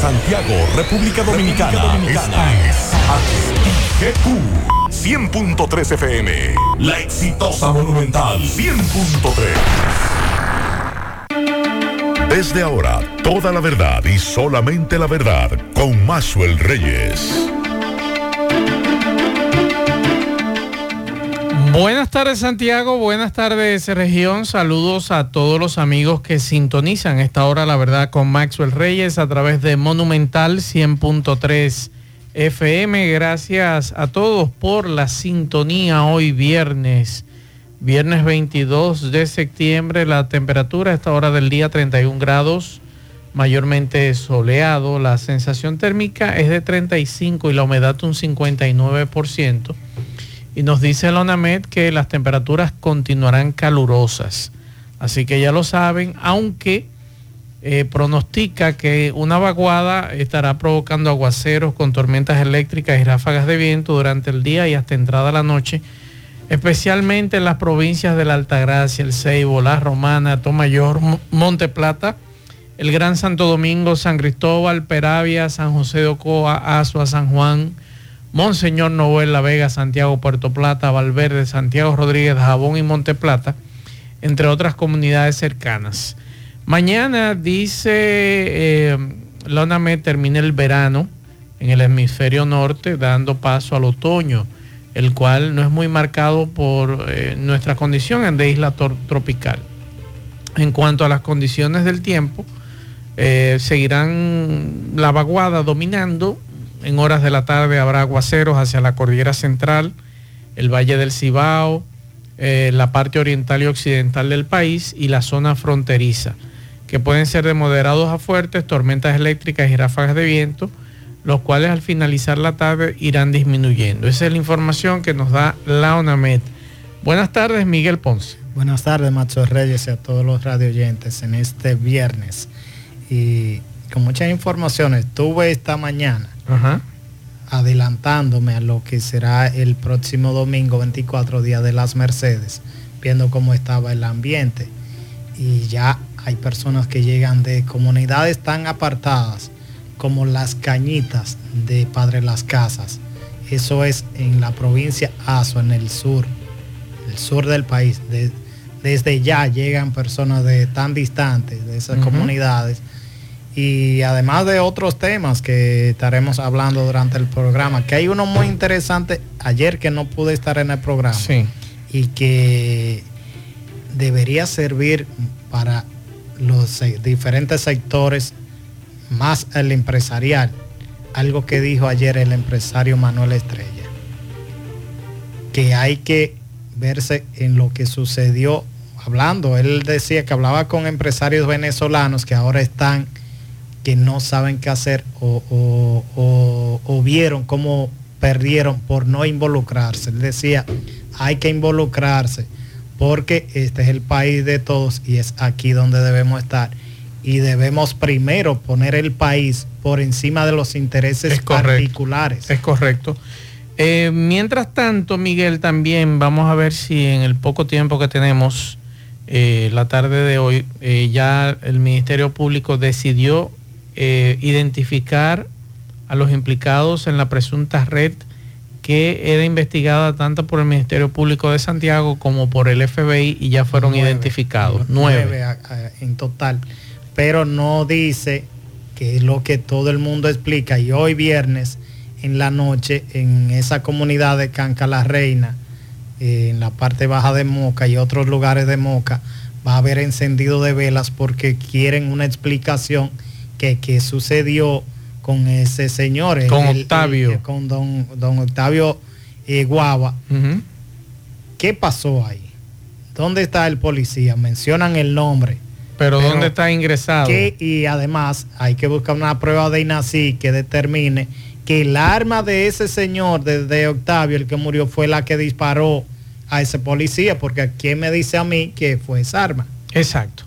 Santiago, República Dominicana. Dominicana. Esta es GQ 100.3 FM. La exitosa Monumental 100.3. Desde ahora, toda la verdad y solamente la verdad con Maxwell Reyes. Buenas tardes Santiago, buenas tardes región, saludos a todos los amigos que sintonizan esta hora la verdad con Maxwell Reyes a través de Monumental 100.3 FM. Gracias a todos por la sintonía hoy viernes, viernes 22 de septiembre, la temperatura a esta hora del día 31 grados, mayormente soleado, la sensación térmica es de 35 y la humedad un 59%. Y nos dice la ONAMED que las temperaturas continuarán calurosas. Así que ya lo saben, aunque eh, pronostica que una vaguada estará provocando aguaceros con tormentas eléctricas y ráfagas de viento durante el día y hasta entrada la noche, especialmente en las provincias de la Altagracia, el Ceibo, La Romana, Tomayor, Monte Plata, el Gran Santo Domingo, San Cristóbal, Peravia, San José de Ocoa, Azua, San Juan, Monseñor Noel La Vega, Santiago Puerto Plata, Valverde, Santiago Rodríguez, Jabón y Monte Plata, entre otras comunidades cercanas. Mañana dice eh, termina el verano en el hemisferio norte, dando paso al otoño, el cual no es muy marcado por eh, nuestra condición de isla tropical. En cuanto a las condiciones del tiempo, eh, seguirán la vaguada dominando en horas de la tarde habrá aguaceros hacia la cordillera central, el Valle del Cibao, eh, la parte oriental y occidental del país y la zona fronteriza, que pueden ser de moderados a fuertes, tormentas eléctricas y ráfagas de viento, los cuales al finalizar la tarde irán disminuyendo. Esa es la información que nos da la ONAMED. Buenas tardes, Miguel Ponce. Buenas tardes, Macho Reyes y a todos los radioyentes en este viernes. Y con muchas informaciones, tuve esta mañana adelantándome a lo que será el próximo domingo 24, Día de las Mercedes, viendo cómo estaba el ambiente. Y ya hay personas que llegan de comunidades tan apartadas como las Cañitas de Padre Las Casas. Eso es en la provincia Azo, en el sur, el sur del país. desde ya llegan personas de tan distantes de esas comunidades y además de otros temas que estaremos hablando durante el programa, que hay uno muy interesante ayer que no pude estar en el programa y que debería servir para los diferentes sectores, más el empresarial, algo que dijo ayer el empresario Manuel Estrella, que hay que verse en lo que sucedió hablando, él decía que hablaba con empresarios venezolanos que ahora están que no saben qué hacer o, vieron cómo perdieron por no involucrarse. Él decía, hay que involucrarse porque este es el país de todos y es aquí donde debemos estar. Y debemos primero poner el país por encima de los intereses particulares. Es correcto. Eh, mientras tanto, Miguel, también vamos a ver si en el poco tiempo que tenemos, eh, la tarde de hoy, eh, ya el Ministerio Público decidió eh, identificar a los implicados en la presunta red que era investigada tanto por el Ministerio Público de Santiago como por el FBI y ya fueron identificados. Nueve. en total. Pero no dice que es lo que todo el mundo explica. Y hoy viernes en la noche en esa comunidad de Canca la Reina, eh, en la parte baja de Moca y otros lugares de Moca, va a haber encendido de velas porque quieren una explicación que, sucedió con ese señor. Con Octavio. con don, don Octavio eh, Guava. ¿Qué pasó ahí? ¿Dónde está el policía? Mencionan el nombre. Pero, ¿dónde está ingresado? y además hay que buscar una prueba de INACI que determine que el arma de ese señor, de, Octavio, el que murió, fue la que disparó a ese policía, porque ¿quién me dice a mí que fue esa arma? Exacto.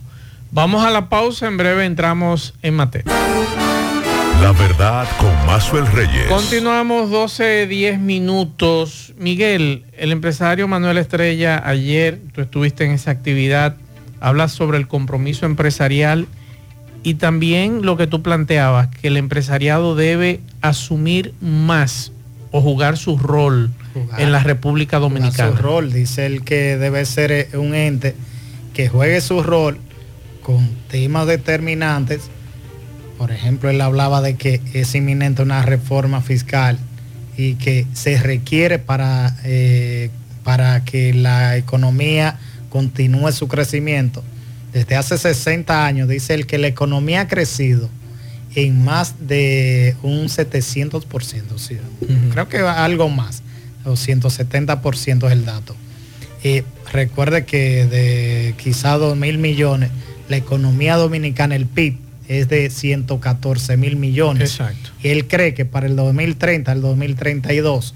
Vamos a la pausa, en breve entramos en materia. La verdad con Mazuel Reyes. Continuamos 12, 10 minutos. Miguel, el empresario Manuel Estrella, ayer tú estuviste en esa actividad, hablas sobre el compromiso empresarial y también lo que tú planteabas, que el empresariado debe asumir más o jugar su rol en la República Dominicana. Su rol, dice él que debe ser eh, un ente que juegue su rol con temas determinantes. Por ejemplo, él hablaba de que es inminente una reforma fiscal y que se requiere para, eh, para que la economía continúe su crecimiento. Desde hace 60 años dice él que la economía ha crecido en más de un 700%, ¿sí? creo que algo más, o 170% es el dato. Eh, recuerde que de quizá 2 mil millones, la economía dominicana, el PIB, es de 114 mil millones. Exacto. Y él cree que para el 2030, el 2032,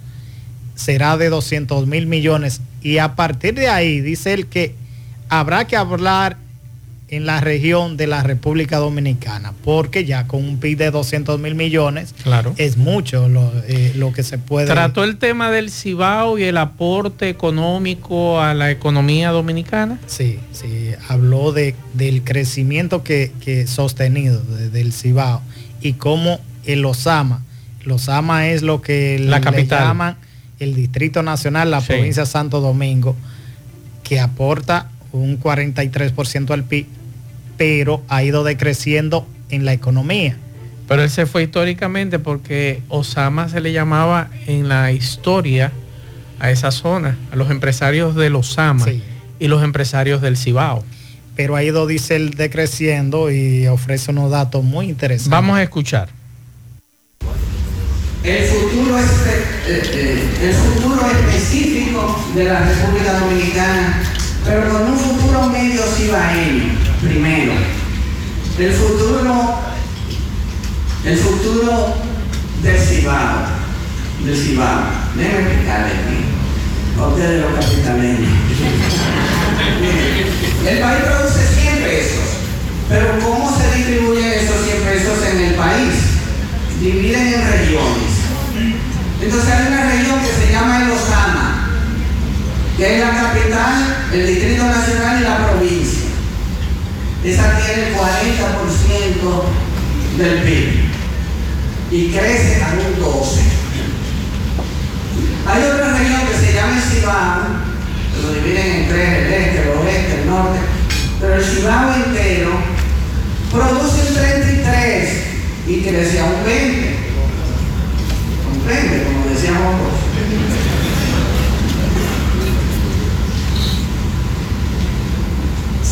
será de 200 mil millones. Y a partir de ahí, dice él que habrá que hablar en la región de la República Dominicana, porque ya con un PIB de 200 mil millones claro. es mucho eh, lo, que se puede... ¿Trató el tema del Cibao y el aporte económico a la economía dominicana? Sí, sí, habló de, del crecimiento que, que sostenido del Cibao y cómo el Osama, el Osama es lo que la capital. llaman el Distrito Nacional, la provincia de Santo Domingo, que aporta un 43% al PIB, pero ha ido decreciendo en la economía. Pero él se fue históricamente porque Osama se le llamaba en la historia a esa zona, a los empresarios del Osama y los empresarios del Cibao. Pero ha ido, dice él, decreciendo y ofrece unos datos muy interesantes. Vamos a escuchar. El futuro, es, eh, eh, el futuro específico de la República Dominicana pero con un futuro medio cibaeño, primero. El futuro, el futuro del Cibao, del Cibao. Déjenme explicarle aquí, a ustedes los capitaleños. el país produce 100 pesos, pero ¿cómo se distribuyen esos 100 pesos en el país? Dividen en regiones. Entonces hay una región que se llama el Osama, que es la capital, el Distrito Nacional y la provincia. Esa tiene el 40% del PIB y crece a un 12%. Hay otra región que se llama el Cibao, que lo dividen en tres, el este, el oeste, el norte, pero el Cibao entero produce un 33 y crece a un 20. Comprende, como decíamos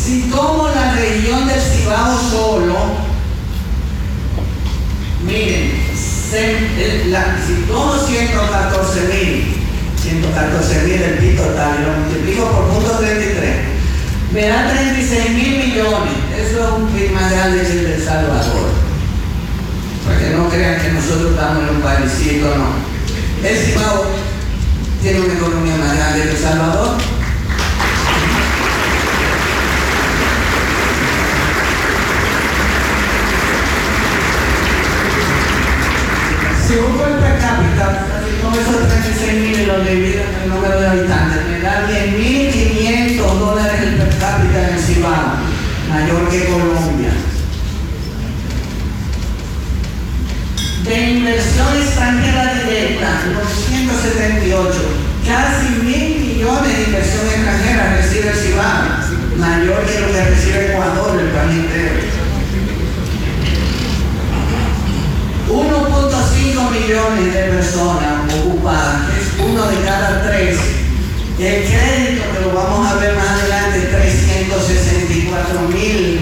Si tomo la región del Cibao solo, miren, si tomo 114 mil, 114 mil el PIB total y lo multiplico por punto 33, me da 36 mil millones. Eso es un PIB más grande que el de Salvador. Para que no crean que nosotros estamos en un paísito, no. El Cibao tiene una economía más grande que El Salvador si el per cápita, con esos 36 mil lo en el número de habitantes, me da 10.500 dólares el per cápita en el Cibao, mayor que Colombia. De inversión extranjera directa, 278, casi mil millones de inversión extranjera recibe el Cibao, mayor que lo que recibe Ecuador, el país entero. 1.5 millones de personas ocupadas, uno de cada tres. El crédito, que lo vamos a ver más adelante, 364 mil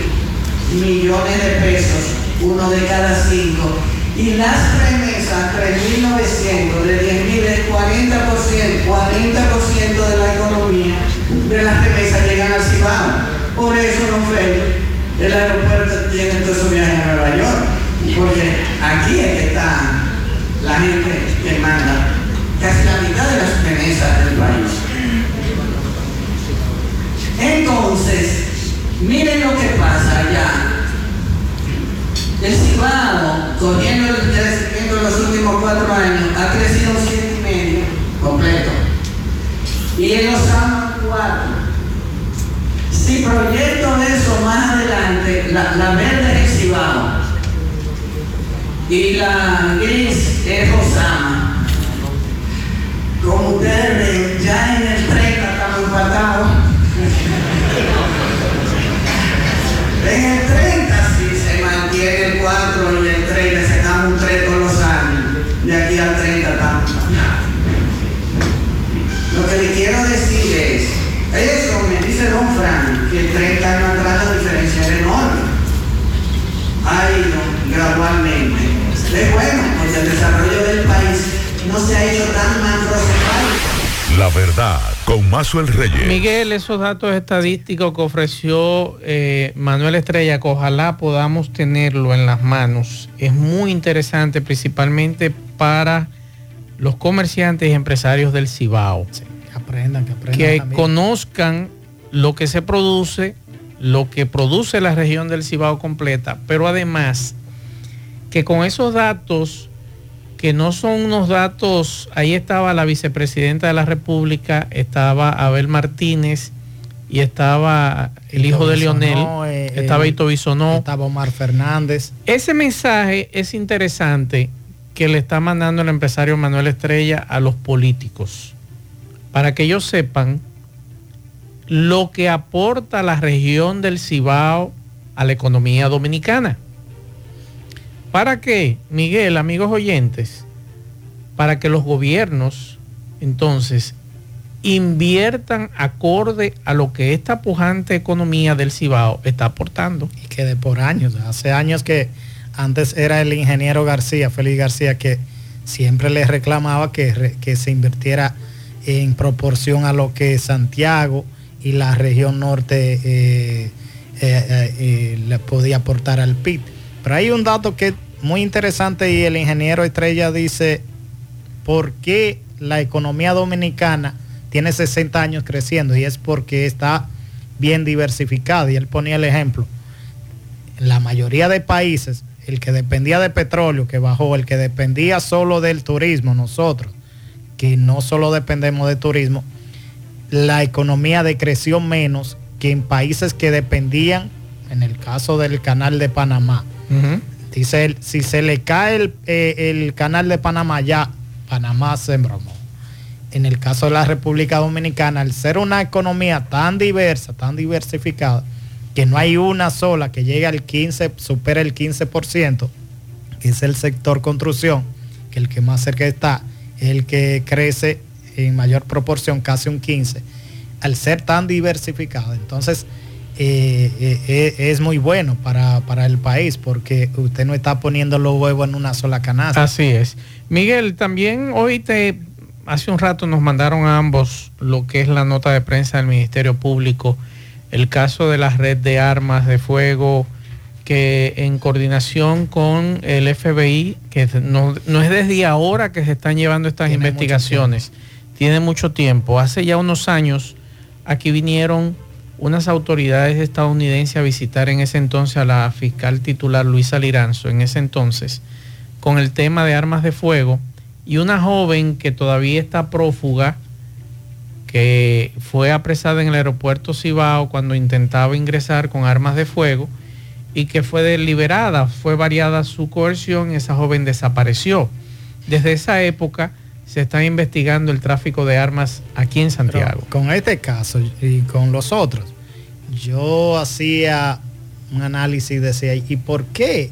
millones de pesos, uno de cada cinco. Y las remesas, 3.900, de 10.000 es 40%, 40% de la economía de las remesas llegan al Cibao. Por eso, no fue el aeropuerto tiene todos esos viajes a Nueva York porque aquí es que está la gente que manda casi la mitad de las remesas del país. Entonces, miren lo que pasa allá. El Cibao, cogiendo el los últimos cuatro años, ha crecido un siete y medio completo. Y en los años cuatro, Si proyecto eso más adelante, la, la verde es Cibao y la gris es Rosama. Como ustedes ven, ya en el 30 estamos empatados. en el 30 sí se mantiene el 4 y el 3 le sacamos un 3 todos los años. De aquí al 30 estamos empatados. Lo que le quiero decir es, eso me dice Don Fran, que 30 años atrás la diferencia enorme. Ha ido gradualmente. Es bueno, porque el desarrollo del país no se ha hecho tan macrocefálico. La verdad, con Mazuel Reyes. Miguel, esos datos estadísticos que ofreció eh, Manuel Estrella, que ojalá podamos tenerlo en las manos, es muy interesante, principalmente para los comerciantes y empresarios del Cibao. Sí, que aprendan, que aprendan. que también. conozcan lo que se produce, lo que produce la región del Cibao completa, pero además que con esos datos, que no son unos datos, ahí estaba la vicepresidenta de la República, estaba Abel Martínez y estaba el hijo de Bisonó, Leonel, eh, estaba eh, Ito Bisonó. Estaba Omar Fernández. Ese mensaje es interesante que le está mandando el empresario Manuel Estrella a los políticos, para que ellos sepan lo que aporta la región del Cibao a la economía dominicana. ¿Para qué, Miguel, amigos oyentes? Para que los gobiernos, entonces, inviertan acorde a lo que esta pujante economía del Cibao está aportando. y que de por años, hace años que antes era el ingeniero García, Félix García, que siempre le reclamaba que, se invirtiera en proporción a lo que Santiago y la región norte eh, eh, eh, eh, le podía aportar al PIB. Pero hay un dato que muy interesante y el ingeniero Estrella dice, ¿por qué la economía dominicana tiene 60 años creciendo? Y es porque está bien diversificada. Y él ponía el ejemplo. En la mayoría de países, el que dependía de petróleo, que bajó, el que dependía solo del turismo, nosotros, que no solo dependemos de turismo, la economía decreció menos que en países que dependían, en el caso del canal de Panamá. Dice él, si se le cae el, eh, el canal de Panamá, ya Panamá se embromó. En el caso de la República Dominicana, al ser una economía tan diversa, tan diversificada, que no hay una sola que llegue al 15, supera el 15%, que es el sector construcción, que el que más cerca está, es el que crece en mayor proporción, casi un 15%, al ser tan diversificado. Entonces, eh, eh, eh, es muy bueno para, para el país porque usted no está poniendo los huevos en una sola canasta. Así es. Miguel, también hoy te, hace un rato nos mandaron a ambos lo que es la nota de prensa del Ministerio Público, el caso de la red de armas de fuego que en coordinación con el FBI, que no, no es desde ahora que se están llevando estas Tiene mucho investigaciones, tiene mucho tiempo. Hace ya unos años aquí vinieron unas autoridades estadounidenses a visitar en ese entonces a la fiscal titular Luisa Liranzo, en ese entonces, con el tema de armas de fuego, y una joven que todavía está prófuga, que fue apresada en el aeropuerto Cibao cuando intentaba ingresar con armas de fuego y que fue deliberada, fue variada su coerción, esa joven desapareció. Desde esa época se está investigando el tráfico de armas aquí en Pero Santiago. con este caso y con los otros, yo hacía un análisis y decía, ¿y por qué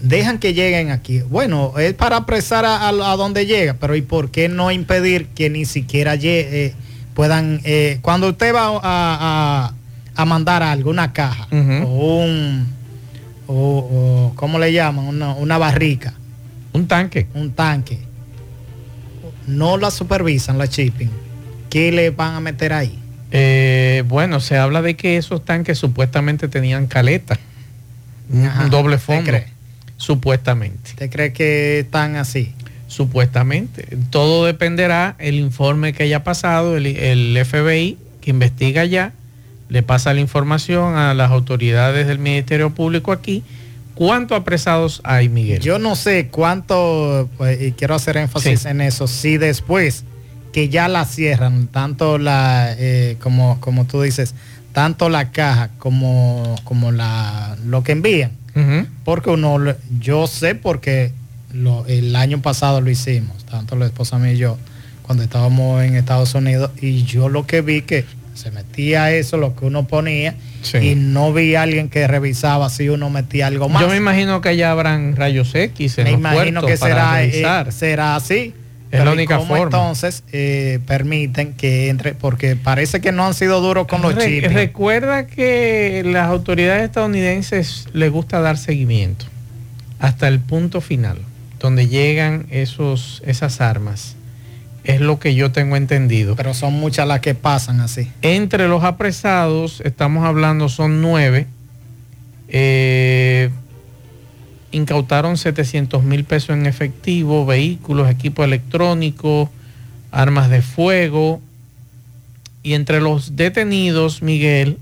dejan que lleguen aquí? Bueno, es para apresar a, a- a donde llega, pero ¿y por qué no impedir que ni siquiera eh, puedan, eh, cuando usted va a, mandar algo, una caja o un, o, o, ¿cómo le llaman? Una, una barrica, Un tanque. un tanque, no la supervisan la shipping, ¿qué le van a meter ahí? Eh, bueno, se habla de que esos tanques supuestamente tenían caleta, un- Ajá, un doble ¿usted fondo, cree? supuestamente. ¿Usted cree que están así? Supuestamente. Todo dependerá el informe que haya pasado, el, el FBI que investiga ya, le pasa la información a las autoridades del Ministerio Público aquí. ¿Cuántos apresados hay, Miguel? Yo no sé cuánto, pues, y quiero hacer énfasis Sí. en eso, si después que ya la cierran, tanto la, eh, como, como tú dices, tanto la caja como, como la, lo que envían. Porque uno, yo sé porque el año pasado lo hicimos, tanto la esposa mía y yo, cuando estábamos en Estados Unidos, y yo lo que vi que se metía eso, lo que uno ponía, y no vi a alguien que revisaba si uno metía algo más. Yo me imagino que allá habrán rayos X en Me imagino que será, eh, será así. Es la única forma. entonces eh, permiten que entre, porque parece que no han sido duros con los chips. Recuerda que las autoridades estadounidenses les gusta dar seguimiento hasta el punto final, donde llegan esos, esas armas. Es lo que yo tengo entendido. Pero son muchas las que pasan así. Entre los apresados, estamos hablando, son nueve. Eh, incautaron 700 mil pesos en efectivo, vehículos, equipo electrónico, armas de fuego. Y entre los detenidos, Miguel,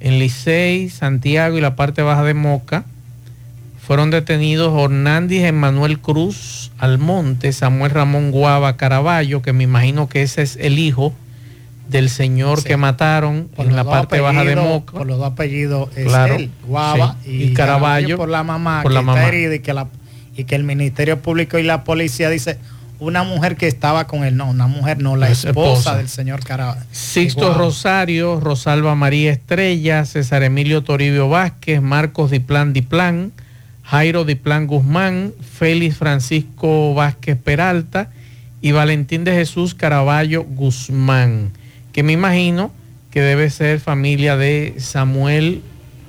en Licey, Santiago y la parte baja de Moca, fueron detenidos Hernández Emanuel Cruz Almonte, Samuel Ramón Guava Caraballo, que me imagino que ese es el hijo del señor que mataron en la parte baja de Moca. Por los dos apellidos es él, Guava y, Caraballo, por la mamá por la mamá. y que, la, y que el Ministerio Público y la policía dice una mujer que estaba con él, no, una mujer no, la esposa, del señor Caraballo. Sixto Rosario, Rosalba María Estrella, César Emilio Toribio Vázquez, Marcos Diplán Diplán, Jairo Diplán Guzmán, Félix Francisco Vázquez Peralta y Valentín de Jesús Caraballo Guzmán que me imagino que debe ser familia de Samuel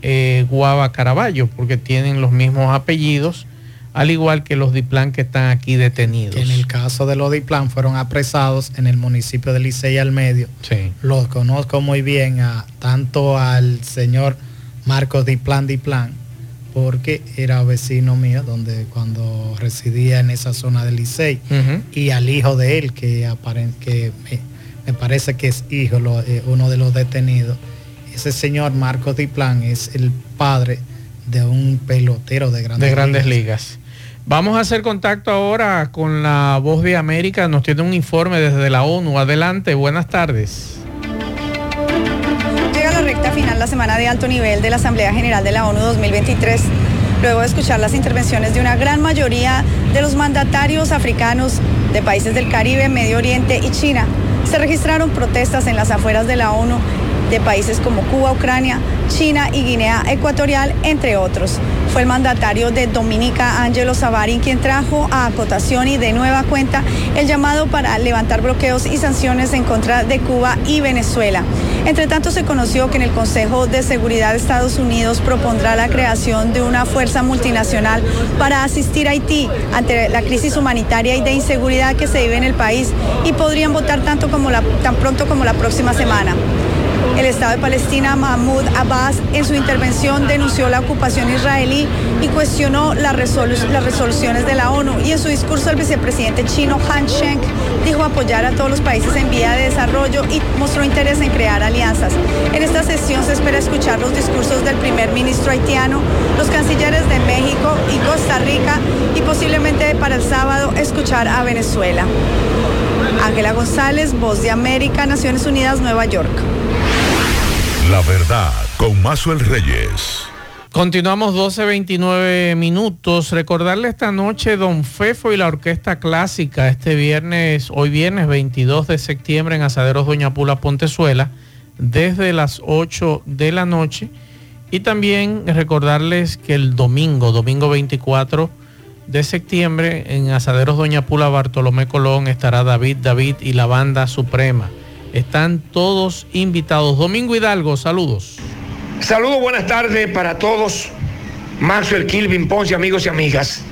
eh, Guava Caraballo, porque tienen los mismos apellidos, al igual que los Diplan que están aquí detenidos. en el caso de los Diplan fueron apresados en el municipio de Licey al medio. Sí. Los conozco muy bien, a, tanto al señor Marcos Diplan Diplan, porque era vecino mío, donde cuando residía en esa zona de Licey, y al hijo de él, que, que me parece que es hijo, eh, uno de los detenidos. Ese señor Marcos Diplan es el padre de un pelotero de grandes, de grandes ligas. Vamos a hacer contacto ahora con la voz de América. Nos tiene un informe desde la ONU. Adelante, buenas tardes. Llega la recta final la semana de alto nivel de la Asamblea General de la ONU 2023 luego de escuchar las intervenciones de una gran mayoría de los mandatarios africanos de países del Caribe, Medio Oriente y China. Se registraron protestas en las afueras de la ONU de países como Cuba, Ucrania, China y Guinea Ecuatorial, entre otros. Fue el mandatario de Dominica, Angelo Savarin, quien trajo a acotación y de nueva cuenta el llamado para levantar bloqueos y sanciones en contra de Cuba y Venezuela. Entre tanto, se conoció que en el Consejo de Seguridad de Estados Unidos propondrá la creación de una fuerza multinacional para asistir a Haití ante la crisis humanitaria y de inseguridad que se vive en el país y podrían votar tanto como la, tan pronto como la próxima semana. El Estado de Palestina, Mahmoud Abbas, en su intervención denunció la ocupación israelí y cuestionó las, resoluciones de la ONU. Y en su discurso el vicepresidente chino Han Sheng dijo apoyar a todos los países en vía de desarrollo y mostró interés en crear alianzas. En esta sesión se espera escuchar los discursos del primer ministro haitiano, los cancilleres de México y Costa Rica y posiblemente para el sábado escuchar a Venezuela. Ángela González, Voz de América, Naciones Unidas, Nueva York. La verdad, con el Reyes. Continuamos 12.29 minutos. Recordarle esta noche Don Fefo y la Orquesta Clásica este viernes, hoy viernes 22 de septiembre en Asaderos Doña Pula Pontezuela, desde las 8 de la noche. Y también recordarles que el domingo, domingo 24 de septiembre, en Asaderos Doña Pula Bartolomé Colón estará David David y la Banda Suprema. Están todos invitados. Domingo Hidalgo, saludos. Saludos, buenas tardes para todos. Maxwell Kilvin Ponce, amigos y amigas.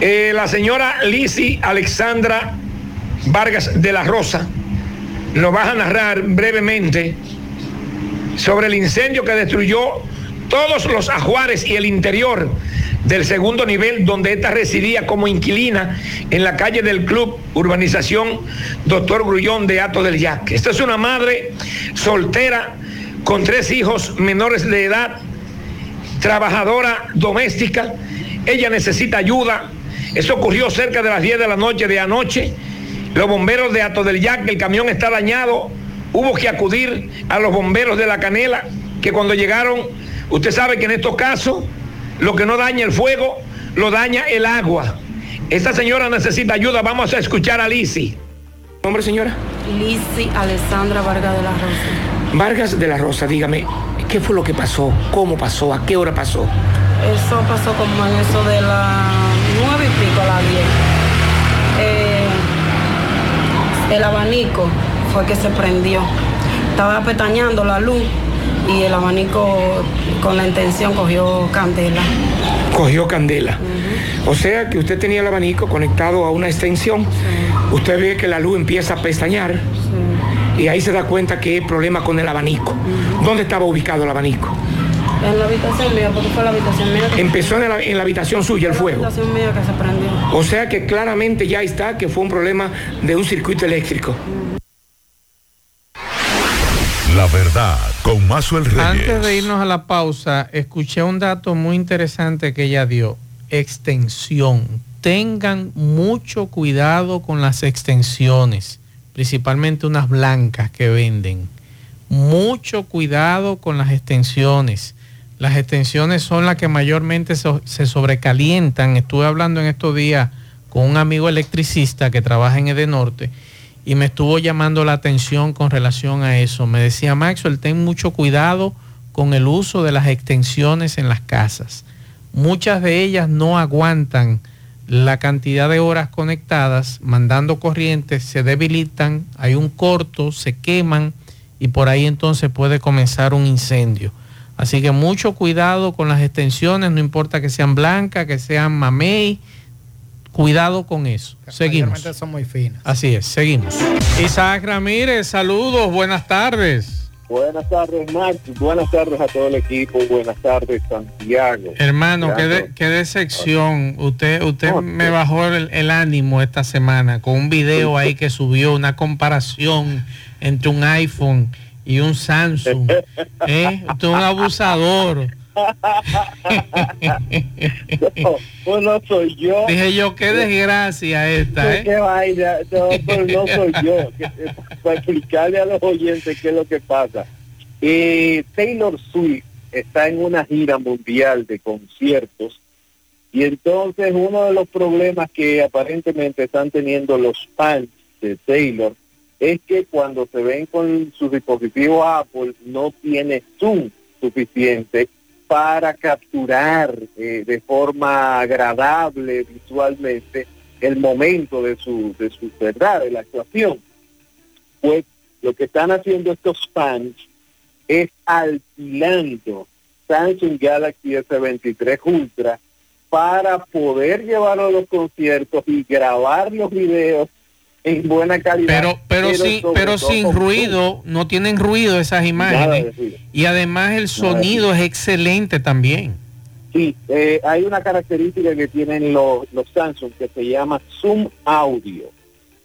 Eh, la señora Lisi Alexandra Vargas de la Rosa nos va a narrar brevemente sobre el incendio que destruyó todos los ajuares y el interior del segundo nivel donde esta residía como inquilina en la calle del club urbanización Doctor Grullón de Ato del Yaque. Esta es una madre soltera con tres hijos menores de edad, trabajadora doméstica. Ella necesita ayuda. Eso ocurrió cerca de las 10 de la noche de anoche. Los bomberos de Ato del Yaque, el camión está dañado hubo que acudir a los bomberos de la canela, que cuando llegaron, usted sabe que en estos casos lo que no daña el fuego, lo daña el agua. Esta señora necesita ayuda, vamos a escuchar a Lisi. ¿Nombre señora? Lisi Alessandra Vargas de la Rosa. Vargas de la Rosa, dígame, ¿qué fue lo que pasó? ¿Cómo pasó? ¿A qué hora pasó? Eso pasó como en eso de las nueve y pico a las diez. Eh, el abanico fue que se prendió. Estaba petañando la luz y el abanico con la intención cogió candela. Cogió candela. O sea que usted tenía el abanico conectado a una extensión. Usted ve que la luz empieza a pestañear y ahí se da cuenta que hay problema con el abanico. ¿Dónde estaba ubicado el abanico? En la habitación mía, porque fue la habitación mía. que- Empezó en la, en la habitación suya el fue fuego. La habitación mía que se prendió. O sea que claramente ya está que fue un problema de un circuito eléctrico. Antes de irnos a la pausa, escuché un dato muy interesante que ella dio. Extensión. Tengan mucho cuidado con las extensiones, principalmente unas blancas que venden. Mucho cuidado con las extensiones. Las extensiones son las que mayormente se sobrecalientan. Estuve hablando en estos días con un amigo electricista que trabaja en Edenorte y me estuvo llamando la atención con relación a eso. Me decía, Maxwell, ten mucho cuidado con el uso de las extensiones en las casas. Muchas de ellas no aguantan la cantidad de horas conectadas, mandando corrientes, se debilitan, hay un corto, se queman y por ahí entonces puede comenzar un incendio. Así que mucho cuidado con las extensiones, no importa que sean blancas, que sean mamey, cuidado con eso. Seguimos. Son muy finas. Así es, seguimos. Isaac Ramírez, saludos, buenas tardes. Buenas tardes, Max. Buenas tardes a todo el equipo. Buenas tardes, Santiago. Hermano, qué, de- qué decepción. Usted, usted No, me bajó el, el ánimo esta semana con un video ahí que subió una comparación entre un iPhone y un Samsung. ¿Eh? Usted es un abusador. No, pues no soy yo. Dije yo, qué desgracia esta, ¿Qué ¿eh? vaina? No, pues no soy yo. Eh, Para explicarle a los oyentes qué es lo que pasa. Eh, Taylor Swift está en una gira mundial de conciertos y entonces uno de los problemas que aparentemente están teniendo los fans de Taylor es que cuando se ven con sus dispositivos Apple no tiene zoom suficiente para capturar eh, de forma agradable visualmente el momento de su, de su verdad, de la actuación. Pues lo que están haciendo estos fans es alquilando Samsung Galaxy S23 Ultra para poder llevarlo a los conciertos y grabar los videos en buena calidad. Pero, pero, sin, sobre pero sin ruido, no tienen ruido esas imágenes. Y además el sonido es excelente también. Sí, eh, hay una característica que tienen los, los Samsung que se llama Zoom Audio.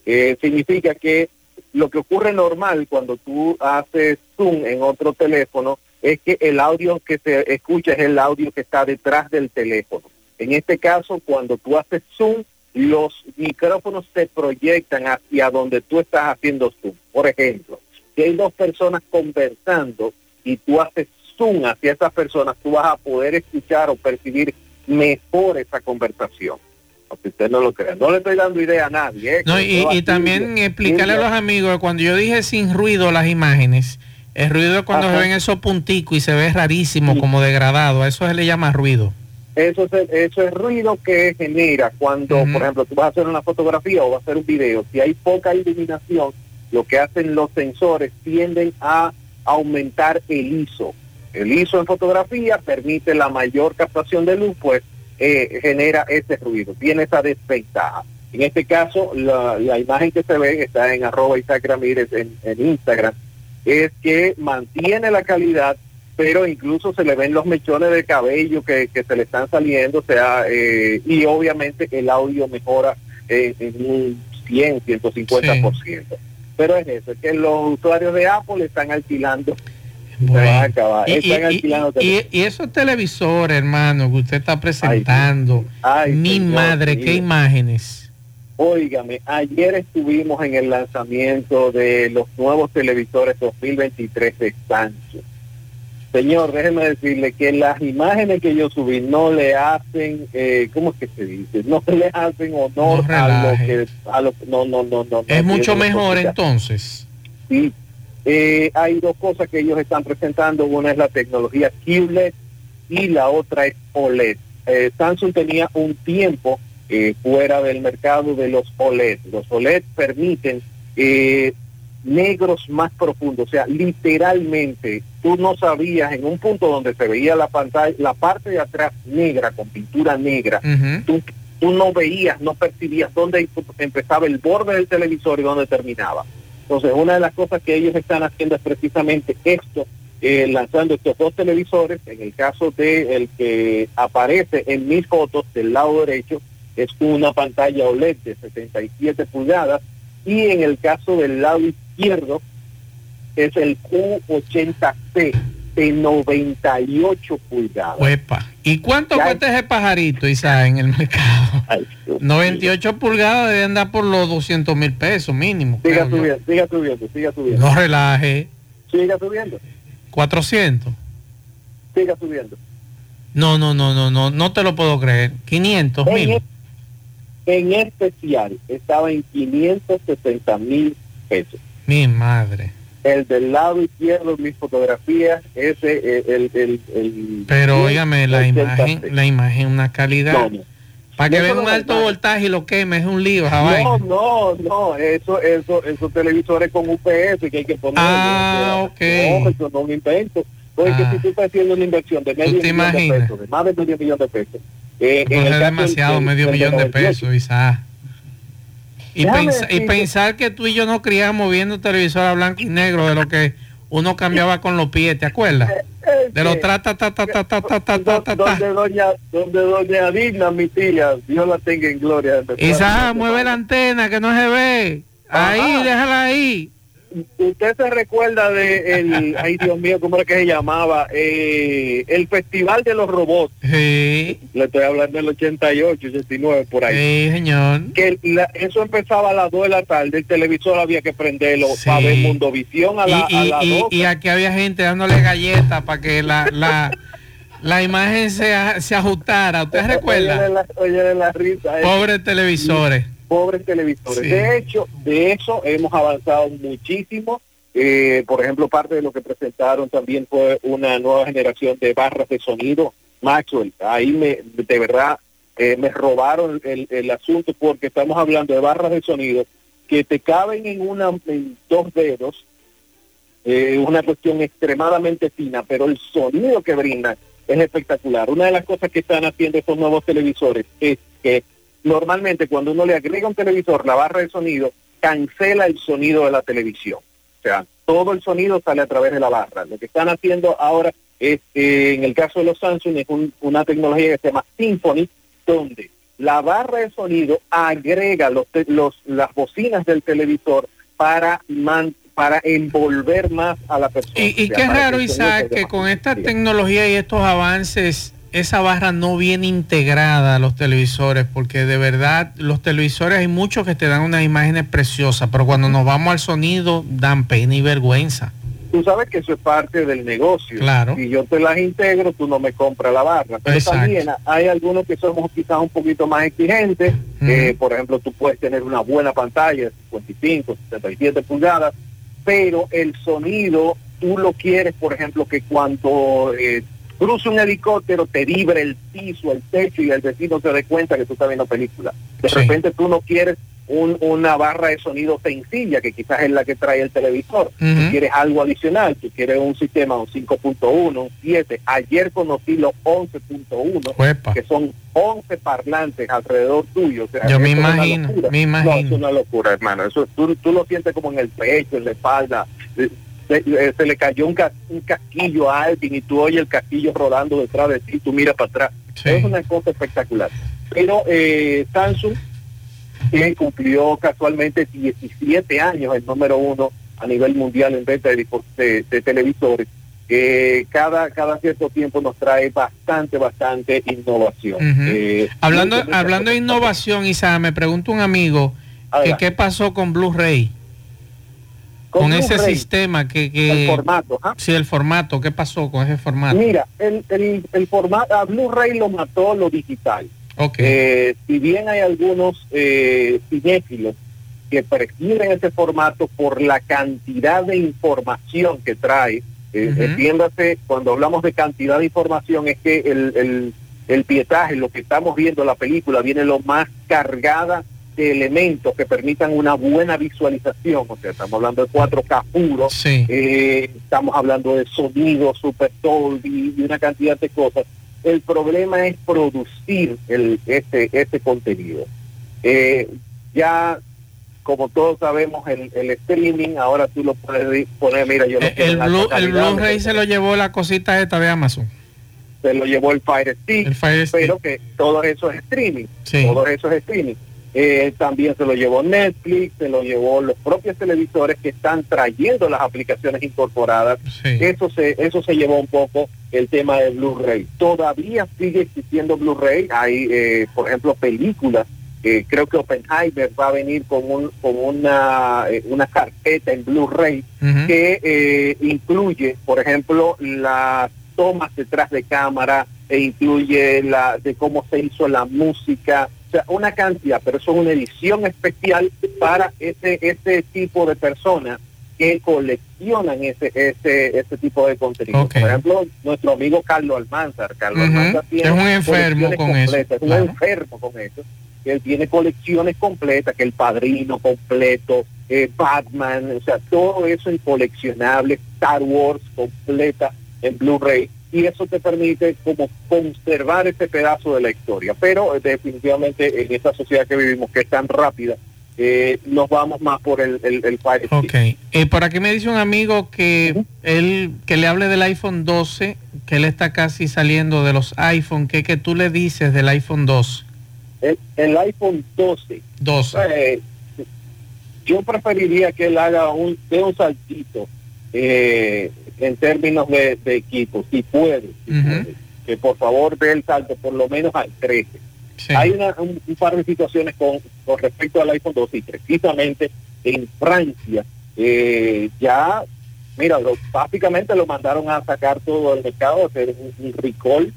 Eh, significa que lo que ocurre normal cuando tú haces Zoom en otro teléfono es que el audio que se escucha es el audio que está detrás del teléfono. En este caso, cuando tú haces Zoom, los micrófonos se proyectan hacia donde tú estás haciendo Zoom. Por ejemplo, si hay dos personas conversando y tú haces zoom hacia esas personas, tú vas a poder escuchar o percibir mejor esa conversación. Aunque usted no lo crea. No le estoy dando idea a nadie. ¿eh? No, y, también explicarle a los amigos cuando yo dije sin ruido las imágenes, el ruido es cuando Ajá. se ven esos punticos y se ve rarísimo, Sí. como degradado. A eso se le llama ruido. Eso es, el- eso es ruido que genera cuando, por ejemplo, tú vas a hacer una fotografía o vas a hacer un video. Si hay poca iluminación, lo que hacen los sensores tienden a aumentar el ISO. El ISO en fotografía permite la mayor captación de luz, pues eh, genera ese ruido, tiene esa desventaja. En este caso, la, la imagen que se ve, está en arroba Isaac Ramírez en, en Instagram, es que mantiene la calidad, pero incluso se le ven los mechones de cabello que, que se le están saliendo, o sea, eh, y obviamente el audio mejora eh, en un 100, 150%. Pero es eso, es que los usuarios de Apple están alquilando, Y, están y- alquilando. y- y esos televisores, hermano, que usted está presentando, Ay, mi señor, madre, mire. qué imágenes. Óigame, ayer estuvimos en el lanzamiento de los nuevos televisores 2023 de Samsung. Señor, déjeme decirle que las imágenes que yo subí no le hacen, eh, ¿cómo es que se dice? No le hacen honor No a lo que, a lo, no, no, no, no. Es no mucho mejor entonces. Sí. Eh, hay dos cosas que ellos están presentando. Una es la tecnología QLED y la otra es OLED. Eh, Samsung tenía un tiempo eh, fuera del mercado de los OLED. Los OLED permiten eh, negros más profundos, o sea, literalmente tú no sabías en un punto donde se veía la pantalla, la parte de atrás negra con pintura negra, tú, tú no veías, no percibías dónde empezaba el borde del televisor y dónde terminaba. Entonces, una de las cosas que ellos están haciendo es precisamente esto, eh, lanzando estos dos televisores. En el caso de el que aparece en mis fotos del lado derecho, es una pantalla OLED de 77 pulgadas y en el caso del lado izquierdo es el Q80C de 98 pulgadas. Huepa. ¿Y cuánto Ya- cuesta ese pajarito, Isa, en el mercado? Ay, Dios mío. 98 pulgadas debe andar por los 200 mil pesos mínimo. Siga subiendo, siga subiendo, siga subiendo. No relaje. Siga subiendo, 400. siga subiendo. No, no, no, no, no, no te lo puedo creer. 500 En, mil. En especial estaba en 560 mil pesos. Mi madre. El del lado izquierdo mis fotografías, ese eh, el, el, el Pero óigame, la 80C. imagen, la imagen, una calidad. No, no. Para que No solo un alto voltaje y lo queme, es un lío No, no, no, eso, eso, esos televisores con UPS que hay que poner. Ah, ok. No, eso no es un invento. Porque Ah. si tú estás haciendo una inversión de medio ¿Tú te millón de pesos, de más de medio millón de pesos. Eh, el es demasiado, del- medio del millón de 98, pesos, Isa. Y, pensar que tú y yo nos criamos viendo televisor a blanco y negro de lo que uno cambiaba con los pies, ¿te acuerdas? eh, De los que- tra ta ta ta ta ta ta ta ta Do- ta donde doña donde doña Digna mi tía Dios la tenga en gloria Isa, mueve la antena que no se ve. Ahí, déjala ahí. Usted se recuerda de el ay Dios mío cómo era que se llamaba Eh, el festival de los robots Sí, le estoy hablando del 88 89 por ahí sí, señor. que la- eso empezaba a las 2 de la tarde el televisor había que prenderlo Sí. para ver Mundovisión a Y, la, a y, y- 12. y aquí había gente dándole galletas para que la, la, la imagen se, a- se ajustara. ¿Usted recuerda? la, óyele la risa eh. Pobres televisores. Pobres televisores. Sí. De hecho, de eso hemos avanzado muchísimo. Eh, por ejemplo, parte de lo que presentaron también fue una nueva generación de barras de sonido Maxwell. Ahí me, de verdad, eh, me robaron el, el asunto porque estamos hablando de barras de sonido que te caben en una en dos dedos, eh, una cuestión extremadamente fina, pero el sonido que brindan es espectacular. Una de las cosas que están haciendo estos nuevos televisores es que normalmente cuando uno le agrega un televisor, la barra de sonido cancela el sonido de la televisión. O sea, todo el sonido sale a través de la barra. Lo que están haciendo ahora es, eh, en el caso de los Samsung, es un- una tecnología que se llama Symphony, donde la barra de sonido agrega los, los las bocinas del televisor para man- para envolver más a la persona. Y, y qué raro, Isaac, que con esta tecnología y estos avances, esa barra no viene integrada a los televisores, porque de verdad los televisores hay muchos que te dan unas imágenes preciosas, pero cuando nos vamos al sonido dan pena y vergüenza. tú sabes que eso es parte del negocio. Claro. Si yo te las integro, tú no me compras la barra. Pero Exacto. también hay algunos que somos quizás un poquito más exigentes. Eh, por ejemplo, tú puedes tener una buena pantalla de 55, 77 pulgadas, pero el sonido tú lo quieres, por ejemplo, que cuando eh, cruce un helicóptero te vibre el piso, el techo y el vecino se dé cuenta que tú estás viendo película. De Sí. repente tú no quieres un- una barra de sonido sencilla, que quizás es la que trae el televisor. Tú Ujú. quieres algo adicional, tú quieres un sistema, un 5.1, un 7. Ayer conocí los 11.1, Juepa. que son 11 parlantes alrededor tuyo. O sea, Yo me imagino, me No, imagino. es una locura, hermano. Eso, tú, tú lo sientes como en el pecho, en la espalda. Eh, Se, se le cayó un, ca- un casquillo a alguien y tú oyes el casquillo rodando detrás de ti, tú miras para atrás. Sí. Es una cosa espectacular. Pero eh, Samsung cumplió casualmente 17 años el número uno a nivel mundial en venta de, de- de televisores. eh, cada, cada cierto tiempo nos trae bastante, bastante innovación. Eh, Hablando, hablando de innovación, Isa, me pregunta un amigo que qué pasó con Blu-ray, con, ese Blu-ray, sistema que... que el formato. ¿ah? Sí, el formato, ¿qué pasó con ese formato? Mira, el, el, el formato, a Blu-ray lo mató lo digital. Ok, Eh, si bien hay algunos eh, cinéfilos que prefieren ese formato por la cantidad de información que trae, eh, Ujú. entiéndase, cuando hablamos de cantidad de información es que el, el, el pietaje, lo que estamos viendo, la película, viene lo más cargada de elementos que permitan una buena visualización, o sea, estamos hablando de 4K puro, sí, eh, estamos hablando de sonido, super Dolby y una cantidad de cosas. El problema es producir el, este, este contenido. Eh, ya, como todos sabemos, el, el streaming, ahora tú lo puedes poner, mira, yo lo Eh, el, el Blu-ray se lo llevó la cosita esta de Amazon, se lo llevó el Fire Stick, el Fire Stick. pero que todo eso es streaming. Sí. Todo eso es streaming. Eh, también se lo llevó Netflix, se lo llevó los propios televisores que están trayendo las aplicaciones incorporadas Sí. eso se eso se llevó un poco el tema de Blu-ray. Todavía sigue existiendo Blu-ray. Hay, eh, por ejemplo, películas. eh, creo que Oppenheimer va a venir con, un, con una, eh, una carpeta en Blu-ray Ujú. que eh, incluye, por ejemplo, las tomas detrás de cámara e incluye la de cómo se hizo la música, o sea, una cantidad, pero eso es una edición especial para ese ese tipo de personas que coleccionan ese ese ese tipo de contenido. Ok. Por ejemplo, nuestro amigo Carlos Almanzar, Carlos. Almanzar tiene Es un enfermo colecciones con eso, completas, es un claro. enfermo con eso. Él tiene colecciones completas, que el Padrino completo, eh, Batman, o sea, todo eso en coleccionable, Star Wars completa en Blu-ray, y eso te permite como conservar ese pedazo de la historia. Pero eh, definitivamente en esta sociedad que vivimos, que es tan rápida, eh, nos vamos más por el, el, el. Ok. Eh, por aquí me dice un amigo que él que le hable del iPhone 12, que él está casi saliendo de los iPhone. ¿Qué que tú le dices del iPhone 12? El, el iPhone 12 12. Eh, yo preferiría que él haga un, dé un saltito eh, en términos de, de equipo, si puede, si puede. que por favor dé el salto por lo menos al 13. Sí. Hay una- un, un par de situaciones con, con respecto al iPhone 12 y precisamente en Francia eh, ya, mira, lo- básicamente lo mandaron a sacar todo el mercado, hacer un, un recall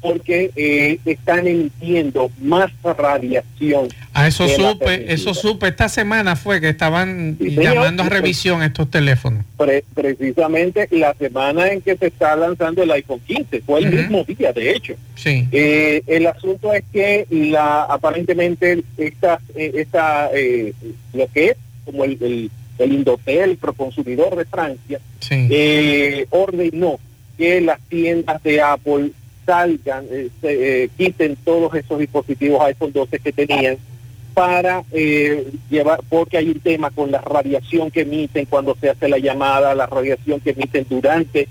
porque eh, están emitiendo más radiación A eso de la supe, eso supe. Esta semana fue que estaban Sí, señor. llamando a revisión estos teléfonos. Pre- precisamente la semana en que se está lanzando el iPhone 15, fue el mismo día, de hecho. Sí. Eh, el asunto es que la aparentemente esta, eh, esta eh, lo que es como el, el, el Indotel, Proconsumidor de Francia, Sí. eh, ordenó que las tiendas de Apple salgan, se, eh, quiten todos esos dispositivos iPhone 12 que tenían para eh, llevar, porque hay un tema con la radiación que emiten cuando se hace la llamada, la radiación que emiten durante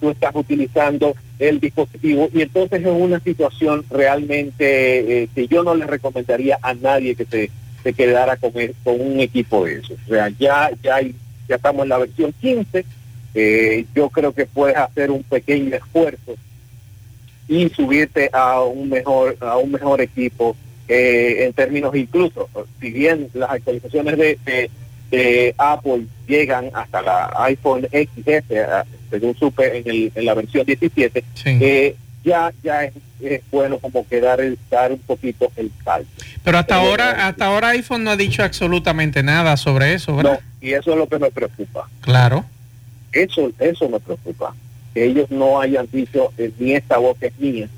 tú estás utilizando el dispositivo y entonces es una situación realmente eh, que yo no le recomendaría a nadie que se, se quedara con, con un equipo de eso. O sea, ya, ya, hay- ya estamos en la versión 15, eh, yo creo que puedes hacer un pequeño esfuerzo y subirte a un mejor a un mejor equipo eh, en términos incluso si bien las actualizaciones de, de- de Apple llegan hasta la iPhone XS según supe en, el- en la versión 17 Sí. eh, ya ya es, es bueno como que dar el dar un poquito el salto Pero hasta eh, ahora, hasta ahora iPhone no ha dicho absolutamente nada sobre eso, ¿verdad? No, y eso es lo que me preocupa Claro. Eso, eso me preocupa. Que ellos no hayan dicho eh, ni esta voz es mía,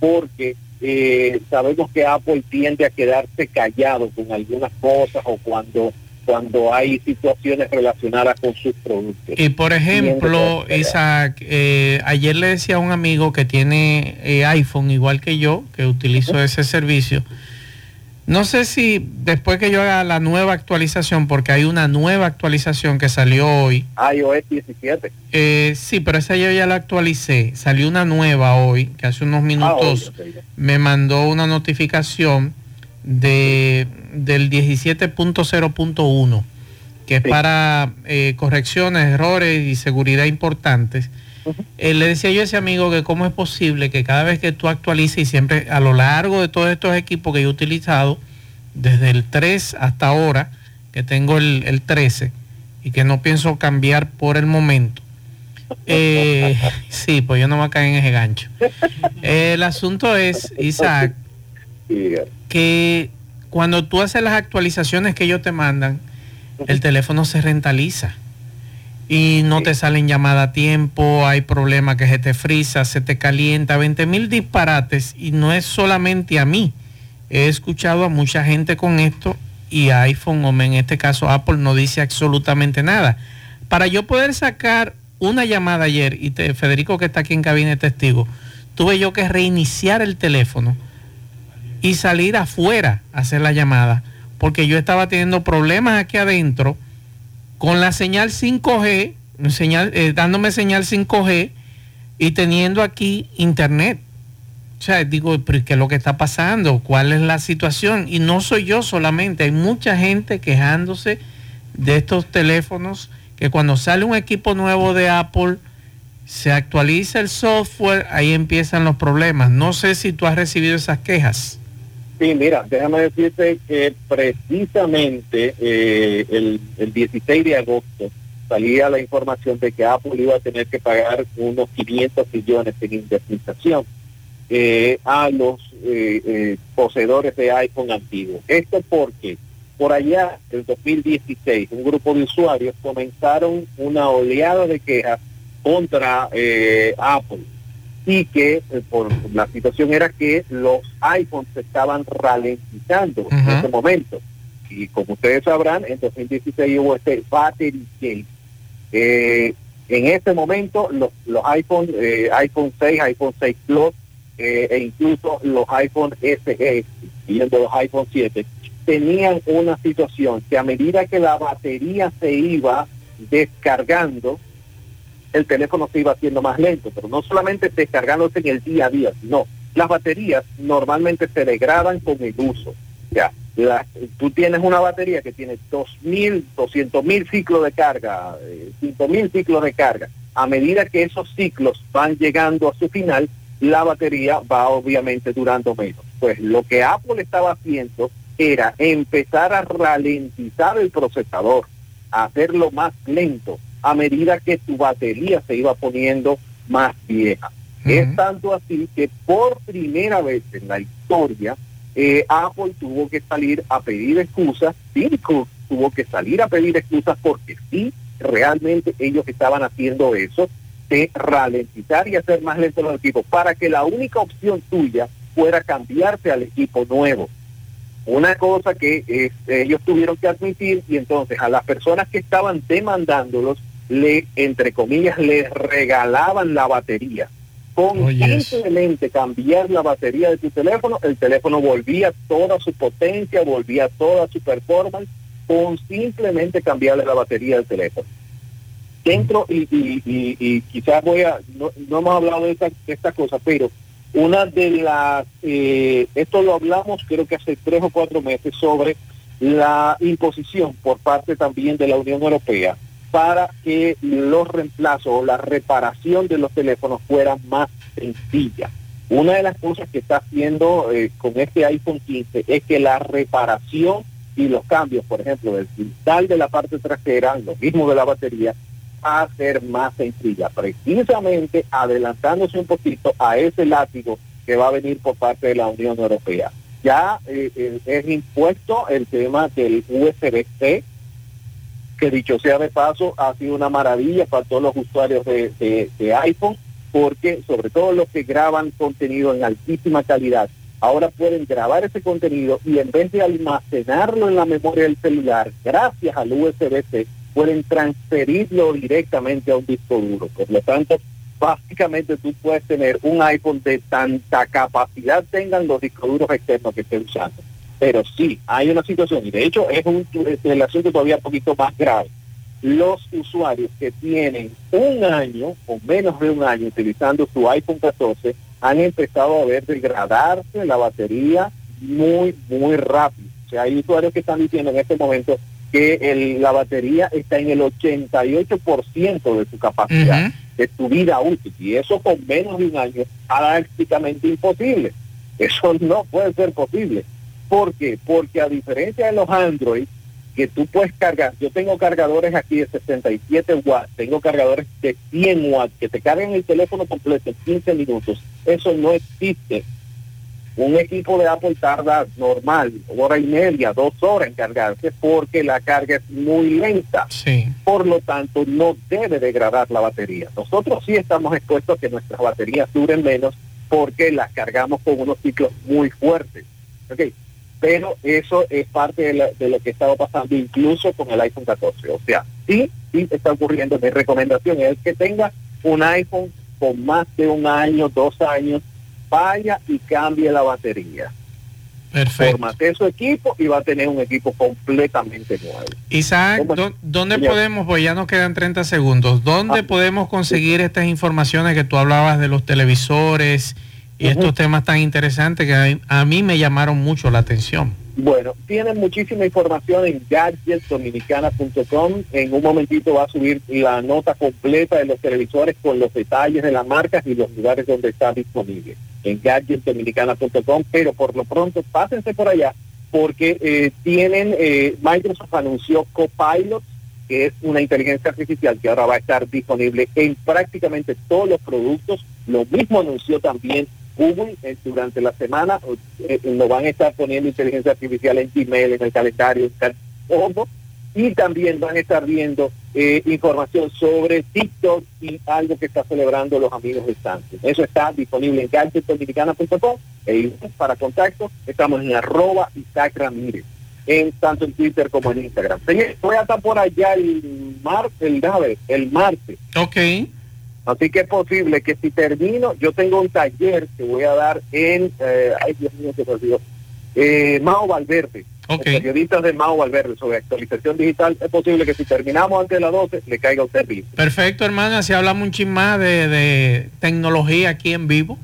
porque eh, sabemos que Apple tiende a quedarse callado con algunas cosas o cuando cuando hay situaciones relacionadas con sus productos. Y por ejemplo, Isaac, eh, ayer le decía a un amigo que tiene eh, iPhone igual que yo, que utilizo ese servicio. No sé si después que yo haga la nueva actualización, porque hay una nueva actualización que salió hoy. iOS 17. Eh, sí, pero esa yo ya la actualicé. Salió una nueva hoy, que hace unos minutos Ah, ok. me mandó una notificación de del 17.0.1 que es para eh, correcciones, errores y seguridad importantes. Eh, le decía yo a ese amigo que cómo es posible que cada vez que tú actualices y siempre a lo largo de todos estos equipos que yo he utilizado, desde el 3 hasta ahora, que tengo el, el 13 y que no pienso cambiar por el momento. Eh, sí, pues yo no a caer en ese gancho. el asunto es, Isaac, que cuando tú haces las actualizaciones que ellos te mandan, el teléfono se rentaliza y no te salen llamadas a tiempo, hay problemas que se te frisa, se te calienta, 20 mil disparates y no es solamente a mí. He escuchado a mucha gente con esto y iPhone o en este caso Apple no dice absolutamente nada. Para yo poder sacar una llamada ayer, y Federico que está aquí en cabina testigo, tuve yo que reiniciar el teléfono y salir afuera a hacer la llamada, porque yo estaba teniendo problemas aquí adentro con la señal 5G, señal, eh, dándome señal 5G y teniendo aquí internet. O sea, digo, ¿qué es lo que está pasando? ¿Cuál es la situación? Y no soy yo solamente, hay mucha gente quejándose de estos teléfonos que cuando sale un equipo nuevo de Apple, se actualiza el software, ahí empiezan los problemas. No sé si tú has recibido esas quejas. Sí, mira, déjame decirte que precisamente eh, el, el 16 de agosto salía la información de que Apple iba a tener que pagar unos 500 millones en indemnización eh, a los eh, poseedores de iPhone antiguos. Esto porque por allá, en 2016, un grupo de usuarios comenzaron una oleada de quejas contra Apple y que eh, por la situación era que los iPhones se estaban ralentizando en ese momento. Y como ustedes sabrán, en 2016 hubo este battery gate. Eh, en ese momento los, los iPhone, eh, iPhone 6, iPhone 6 Plus e incluso los iPhone SE, viendo los iPhone 7, tenían una situación que a medida que la batería se iba descargando, el teléfono se iba haciendo más lento, pero no solamente descargándose en el día a día, sino las baterías normalmente se degradan con el uso. Ya, tú tienes una batería que tiene 2.000, 200.000 ciclos de carga, eh, 5.000 ciclos de carga. A medida que esos ciclos van llegando a su final, la batería va obviamente durando menos. Pues lo que Apple estaba haciendo era empezar a ralentizar el procesador, a hacerlo más lento, a medida que tu batería se iba poniendo más vieja. Es tanto así que por primera vez en la historia, eh, Apple tuvo que salir a pedir excusas, Cisco tuvo que salir a pedir excusas porque sí, realmente ellos estaban haciendo eso, de ralentizar y hacer más lento los equipos, para que la única opción tuya fuera cambiarse al equipo nuevo. Una cosa que ellos tuvieron que admitir y entonces a las personas que estaban demandándolos le, entre comillas, le regalaban la batería. Con oh, simplemente cambiar la batería de tu teléfono, el teléfono volvía toda su potencia, volvía toda su performance, con simplemente cambiarle la batería del teléfono. Dentro, y, y, quizás voy a, no, hemos hablado de esta, esta cosa, pero una de las, eh, esto lo hablamos creo que hace tres o cuatro meses sobre la imposición por parte también de la Unión Europea para que los reemplazos o la reparación de los teléfonos fueran más sencilla. Una de las cosas que está haciendo eh, con este iPhone 15 es que la reparación y los cambios, por ejemplo, del cristal de la parte trasera, lo mismo de la batería, va a ser más sencilla, precisamente adelantándose un poquito a ese látigo que va a venir por parte de la Unión Europea. Ya eh, eh, es impuesto el tema del USB-C, que dicho sea de paso, ha sido una maravilla para todos los usuarios de, iPhone, porque sobre todo los que graban contenido en altísima calidad, ahora pueden grabar ese contenido y en vez de almacenarlo en la memoria del celular, gracias al USB-C, pueden transferirlo directamente a un disco duro. Por lo tanto, básicamente tú puedes tener un iPhone de tanta capacidad tengan los discos duros externos que estén usando. Pero sí, hay una situación, y de hecho es, un, el asunto todavía un poquito más grave. Los usuarios que tienen un año o menos de un año utilizando su iPhone 14 han empezado a ver degradarse la batería muy, muy rápido. O sea, hay usuarios que están diciendo en este momento que la batería está en el 88% de su capacidad. de tu vida útil. Y eso con menos de un año prácticamente imposible. Eso no puede ser posible. ¿Por qué? Porque a diferencia de los Android, que tú puedes cargar, yo tengo cargadores aquí de 67 watts, tengo cargadores de 100 watts que te cargan el teléfono completo en 15 minutos. Eso no existe. Un equipo de Apple tarda normal, hora y media, dos horas en cargarse porque la carga es muy lenta. Sí. Por lo tanto, no debe degradar la batería. Nosotros sí estamos expuestos a que nuestras baterías duren menos porque las cargamos con unos ciclos muy fuertes. ¿ok? Pero eso es parte de, la- de lo que estaba pasando incluso con el iPhone 14. O sea, sí, sí está ocurriendo. Mi recomendación es que tenga un iPhone con más de un año, dos años, vaya y cambie la batería. Perfecto. Formate su equipo y va a tener un equipo completamente nuevo. Isaac, ¿Cómo? ¿dó- ¿dónde podemos, pues ya nos quedan 30 segundos, ¿dónde Ah. podemos conseguir estas informaciones que tú hablabas de los televisores y estos temas tan interesantes que a, a mí me llamaron mucho la atención? Bueno, tienen muchísima información en gadgetdominicana.com. En un momentito va a subir la nota completa de los televisores con los detalles de las marcas y los lugares donde está disponible en gadgetdominicana.com. Pero por lo pronto, pásense por allá porque eh, tienen, eh, Microsoft anunció Copilot, que es una inteligencia artificial que ahora va a estar disponible en prácticamente todos los productos. Lo mismo anunció también Google eh, durante la semana, eh, lo van a estar poniendo inteligencia artificial en Gmail, en el calendario. Y también van a estar viendo eh, información sobre TikTok y algo que está celebrando los amigos de Samsung. Eso está disponible en gadgetdominicana.com e para contacto estamos en arroba Isaac Ramírez, en tanto en Twitter como en Instagram. Señor, voy a estar por allá el martes, el, el martes. Ok, Así que es posible que si termino, yo tengo un taller que voy a dar en, eh, ay Dios mío, se me eh, Mao Valverde, Ok. los periodistas de Mao Valverde sobre actualización digital. Es posible que si terminamos antes de las 12, le caiga usted vivo. perfecto hermana, si hablamos un chin más de, de tecnología aquí en vivo.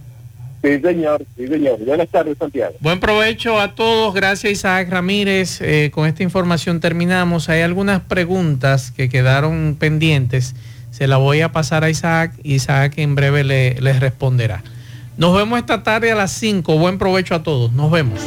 Sí, señor, sí, señor. Buenas tardes, Santiago. Buen provecho a todos, gracias Isaac Ramírez. Eh, con esta información terminamos. Hay algunas preguntas que quedaron pendientes. Se la voy a pasar a Isaac. Isaac en breve le- les responderá. Nos vemos esta tarde a las 5. Buen provecho a todos. Nos vemos.